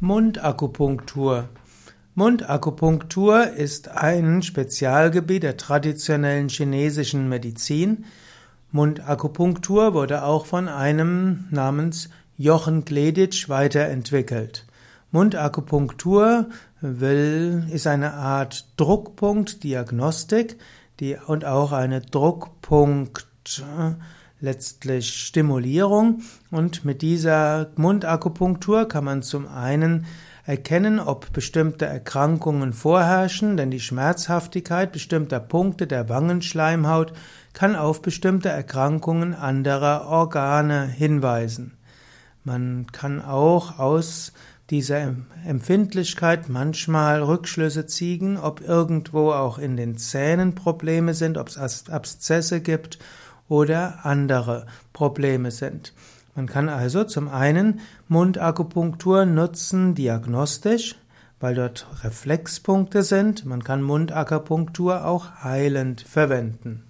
Mundakupunktur. Mundakupunktur ist ein Spezialgebiet der traditionellen chinesischen Medizin. Mundakupunktur wurde auch von einem namens Jochen Gleditsch weiterentwickelt. Mundakupunktur will, ist eine Art Druckpunktdiagnostik die, und auch eine Druckpunkt letztlich Stimulierung und mit dieser Mundakupunktur kann man zum einen erkennen, ob bestimmte Erkrankungen vorherrschen, denn die Schmerzhaftigkeit bestimmter Punkte der Wangenschleimhaut kann auf bestimmte Erkrankungen anderer Organe hinweisen. Man kann auch aus dieser Empfindlichkeit manchmal Rückschlüsse ziehen, ob irgendwo auch in den Zähnen Probleme sind, ob es Abszesse gibt oder andere Probleme sind. Man kann also zum einen Mundakupunktur nutzen diagnostisch, weil dort Reflexpunkte sind. Man kann Mundakupunktur auch heilend verwenden.